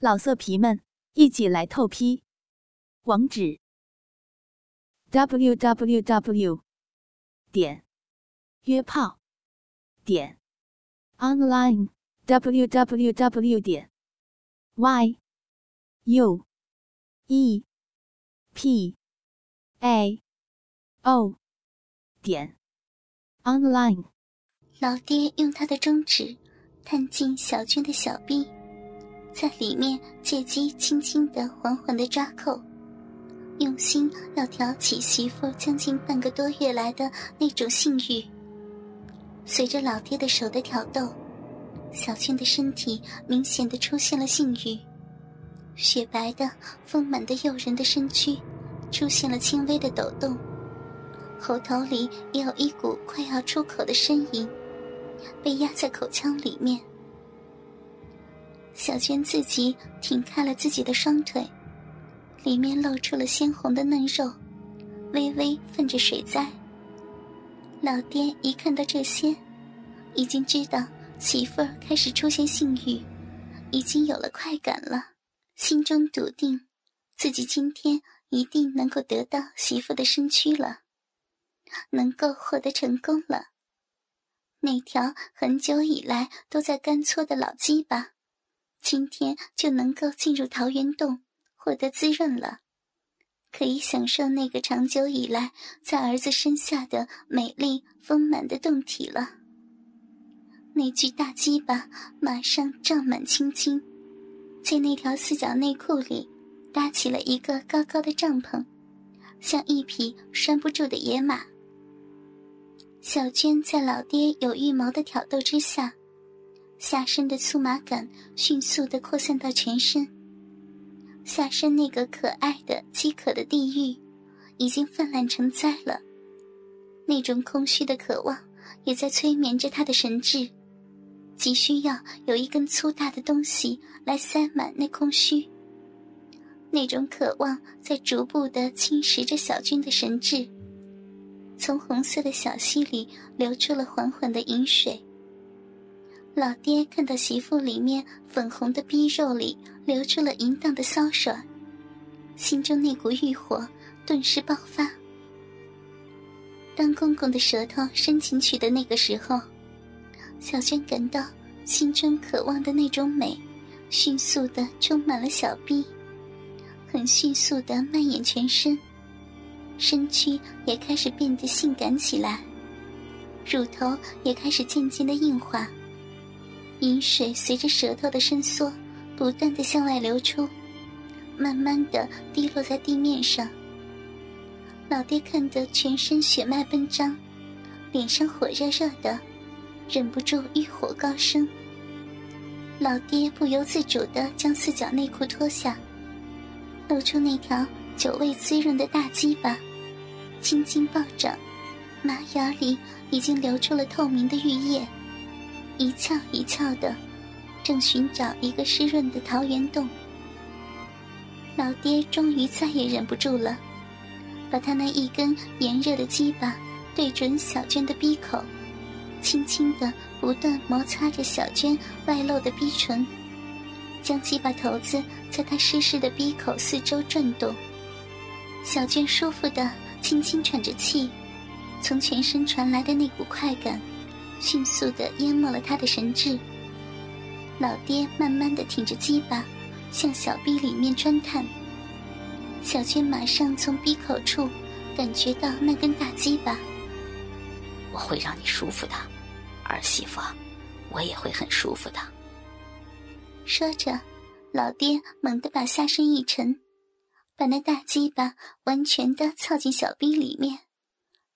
老色皮们，一起来透批！网址：w w w 点约炮点 online w w w 点 y u e p a o 点 online。老爹用他的中指探进小娟的小臂。在里面借机轻轻的、缓缓的抓扣，用心要挑起媳妇将近半个多月来的那种性欲。随着老爹的手的挑逗，小娟的身体明显的出现了性欲，雪白的、丰满的、诱人的身躯出现了轻微的抖动，喉头里也有一股快要出口的呻吟，被压在口腔里面。小娟自己挺开了自己的双腿，里面露出了鲜红的嫩肉，微微泛着水灾。老爹一看到这些，已经知道媳妇儿开始出现性欲，已经有了快感了，心中笃定，自己今天一定能够得到媳妇的身躯了，能够获得成功了。那条很久以来都在干搓的老鸡巴。今天就能够进入桃源洞，获得滋润了，可以享受那个长久以来在儿子身下的美丽丰满的洞体了。那具大鸡巴马上胀满青筋，在那条四角内裤里搭起了一个高高的帐篷，像一匹拴不住的野马。小娟在老爹有预谋的挑逗之下。下身的粗麻感迅速的扩散到全身，下身那个可爱的饥渴的地狱，已经泛滥成灾了。那种空虚的渴望，也在催眠着他的神智，急需要有一根粗大的东西来塞满那空虚。那种渴望在逐步的侵蚀着小军的神智，从红色的小溪里流出了缓缓的饮水。老爹看到媳妇里面粉红的逼肉里流出了淫荡的骚水，心中那股欲火顿时爆发。当公公的舌头伸进去的那个时候，小娟感到心中渴望的那种美，迅速的充满了小臂，很迅速的蔓延全身，身躯也开始变得性感起来，乳头也开始渐渐的硬化。饮水随着舌头的伸缩，不断的向外流出，慢慢的滴落在地面上。老爹看得全身血脉奔张，脸上火热热的，忍不住欲火高升。老爹不由自主的将四角内裤脱下，露出那条久未滋润的大鸡巴，青筋暴涨，马牙里已经流出了透明的玉液。一翘一翘的，正寻找一个湿润的桃源洞。老爹终于再也忍不住了，把他那一根炎热的鸡巴对准小娟的鼻口，轻轻的不断摩擦着小娟外露的鼻唇，将鸡巴头子在她湿湿的鼻口四周转动。小娟舒服的轻轻喘着气，从全身传来的那股快感。迅速的淹没了他的神智。老爹慢慢的挺着鸡巴，向小臂里面钻探。小娟马上从鼻口处感觉到那根大鸡巴。我会让你舒服的，儿媳妇，我也会很舒服的。说着，老爹猛地把下身一沉，把那大鸡巴完全的凑进小臂里面，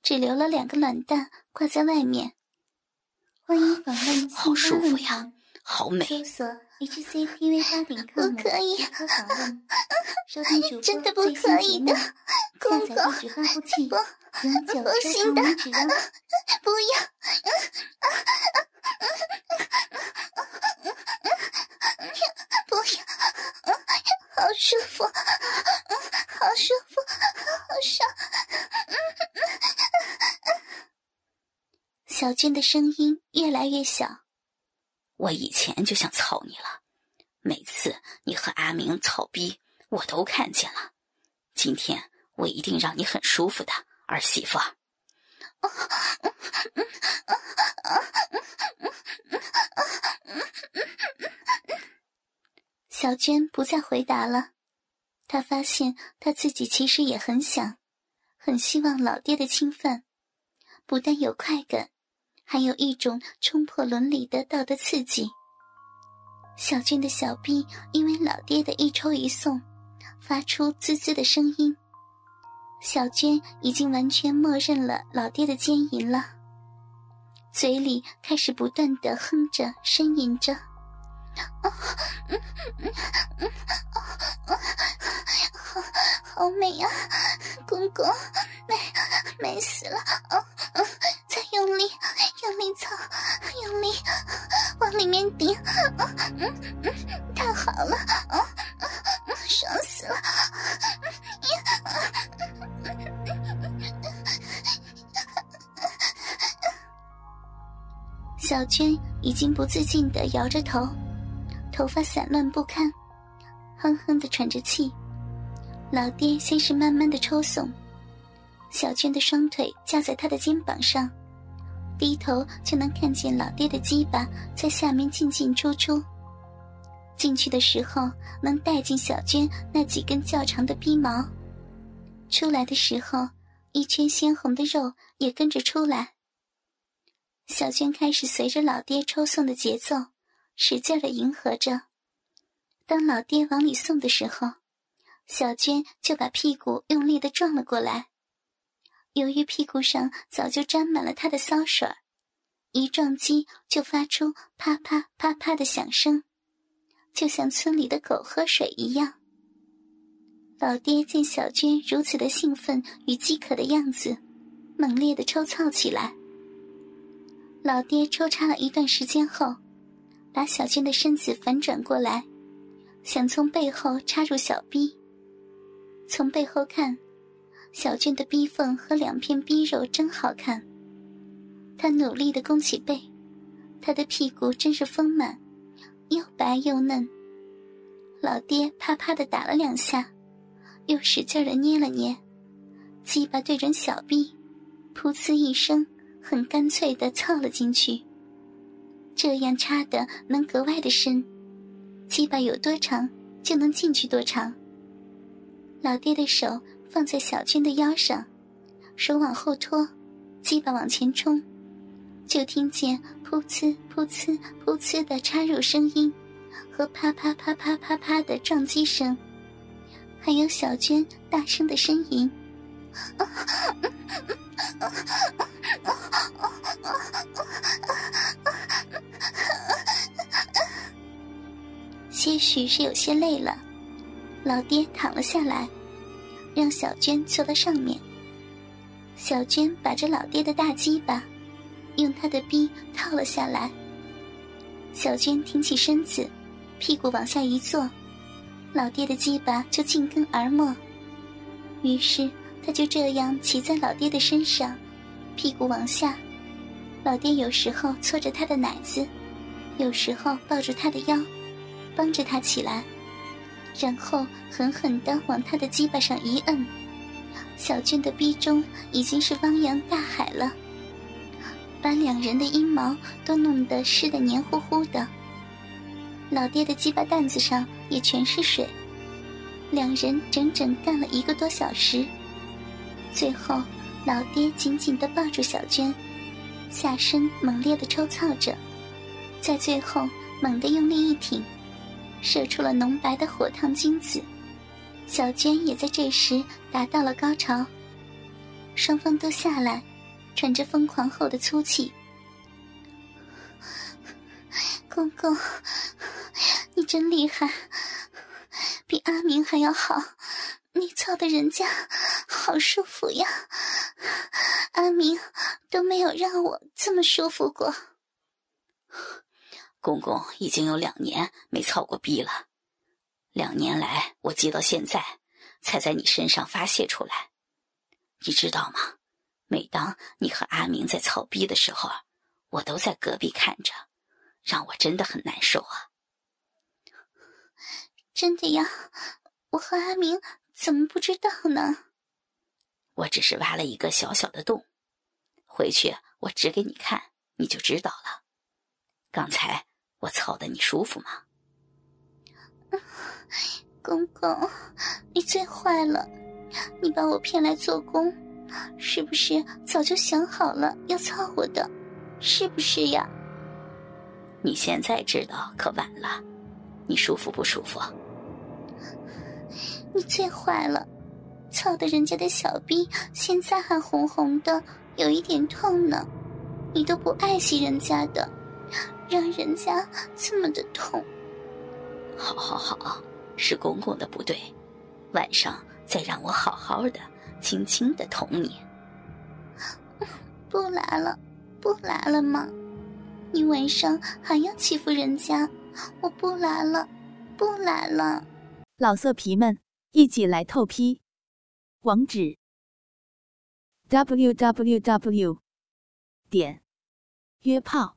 只留了两个卵蛋挂在外面。欢迎访问 好舒服呀，好美。搜索 HCTV 八点 com，不可以，收听 主播最新节目，下载地址发布器，永久收藏地址哦。不要，不要，好舒服，好舒服，好爽。小娟的声音越来越小。我以前就想操你了，每次你和阿明操逼，我都看见了。今天我一定让你很舒服的，儿媳妇。小娟不再回答了，她发现她自己其实也很想，很希望老爹的侵犯，不但有快感，还有一种冲破伦理的道德刺激。小娟的小臂因为老爹的一抽一送，发出滋滋的声音。小娟已经完全默认了老爹的奸淫了，嘴里开始不断的哼着、呻吟着。啊，嗯嗯好，好美呀，公公，美，美死了！啊再用力，用力操，用力往里面顶，嗯嗯太好了，爽死了！小娟已经不自禁的摇着头，头发散乱不堪，哼哼的喘着气。老爹先是慢慢的抽耸，小娟的双腿架在他的肩膀上，低头就能看见老爹的鸡巴在下面进进出出。进去的时候能带进小娟那几根较长的逼毛，出来的时候一圈鲜红的肉也跟着出来。小娟开始随着老爹抽送的节奏，使劲的迎合着。当老爹往里送的时候，小娟就把屁股用力的撞了过来。由于屁股上早就沾满了他的骚水一撞击就发出啪啪啪啪的响声，就像村里的狗喝水一样。老爹见小娟如此的兴奋与饥渴的样子，猛烈的抽操起来。老爹抽插了一段时间后，把小娟的身子反转过来，想从背后插入小逼。从背后看，小娟的逼缝和两片逼肉真好看。她努力的弓起背，她的屁股真是丰满，又白又嫩。老爹啪啪的打了两下，又使劲的捏了捏，鸡巴对准小臂，噗呲一声。很干脆的凑了进去，这样插的能格外的深，鸡巴有多长就能进去多长。老爹的手放在小娟的腰上，手往后拖，鸡巴往前冲，就听见噗呲噗呲噗呲的插入声音，和啪啪啪啪啪啪的撞击声，还有小娟大声的呻吟。些许是有些累了，老爹躺了下来，让小娟坐到上面。小娟把这老爹的大鸡巴用他的逼套了下来。小娟挺起身子，屁股往下一坐，老爹的鸡巴就进根而没。于是他就这样骑在老爹的身上。屁股往下，老爹有时候搓着他的奶子，有时候抱住他的腰，帮着他起来，然后狠狠地往他的鸡巴上一摁。小娟的逼中已经是汪洋大海了，把两人的阴毛都弄得湿得黏糊糊的。老爹的鸡巴蛋子上也全是水，两人整整干了一个多小时，最后。老爹紧紧地抱住小娟，下身猛烈地抽操着，在最后猛地用力一挺，射出了浓白的火烫精子。小娟也在这时达到了高潮，双方都下来，喘着疯狂后的粗气。公公，你真厉害，比阿明还要好。你操的人家好舒服呀，阿明都没有让我这么舒服过。公公已经有两年没操过逼了，两年来我积到现在，才在你身上发泄出来。你知道吗？每当你和阿明在操逼的时候，我都在隔壁看着，让我真的很难受啊。真的呀？我和阿明怎么不知道呢？我只是挖了一个小小的洞，回去我指给你看，你就知道了。刚才我操的你舒服吗？公公，你最坏了！你把我骗来做工，是不是早就想好了要操我的？是不是呀？你现在知道可晚了。你舒服不舒服？你最坏了！操的人家的小逼，现在还红红的，有一点痛呢。你都不爱惜人家的，让人家这么的痛。好好好，是公公的不对，晚上再让我好好的、轻轻的捅你。不来了，不来了吗？你晚上还要欺负人家，我不来了，不来了。老色皮们，一起来透批，网址：w w w. 点约炮